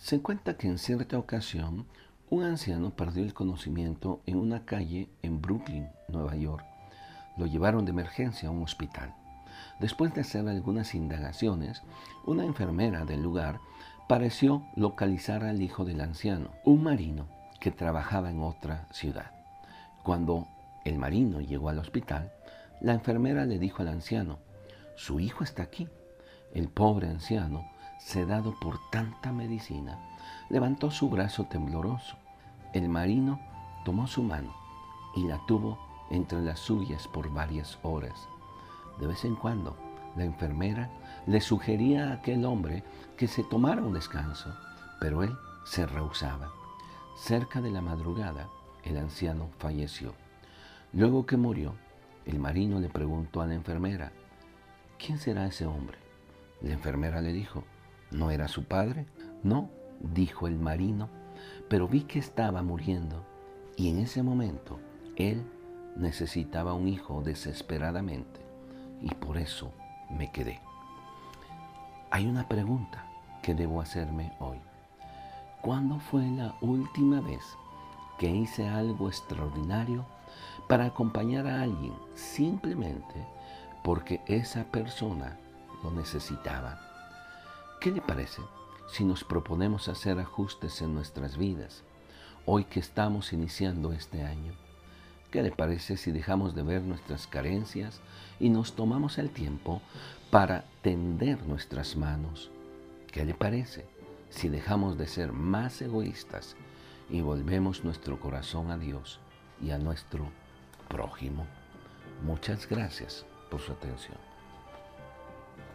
Se cuenta que en cierta ocasión un anciano perdió el conocimiento en una calle en Brooklyn, Nueva York. Lo llevaron de emergencia a un hospital. Después de hacer algunas indagaciones, una enfermera del lugar pareció localizar al hijo del anciano, un marino que trabajaba en otra ciudad. Cuando el marino llegó al hospital, la enfermera le dijo al anciano, su hijo está aquí. El pobre anciano sedado por tanta medicina, levantó su brazo tembloroso. El marino tomó su mano y la tuvo entre las suyas por varias horas. De vez en cuando, la enfermera le sugería a aquel hombre que se tomara un descanso, pero él se rehusaba. Cerca de la madrugada, el anciano falleció. Luego que murió, el marino le preguntó a la enfermera, ¿quién será ese hombre? La enfermera le dijo, ¿No era su padre? No, dijo el marino, pero vi que estaba muriendo y en ese momento él necesitaba un hijo desesperadamente y por eso me quedé. Hay una pregunta que debo hacerme hoy. ¿Cuándo fue la última vez que hice algo extraordinario para acompañar a alguien simplemente porque esa persona lo necesitaba? ¿Qué le parece si nos proponemos hacer ajustes en nuestras vidas hoy que estamos iniciando este año? ¿Qué le parece si dejamos de ver nuestras carencias y nos tomamos el tiempo para tender nuestras manos? ¿Qué le parece si dejamos de ser más egoístas y volvemos nuestro corazón a Dios y a nuestro prójimo? Muchas gracias por su atención.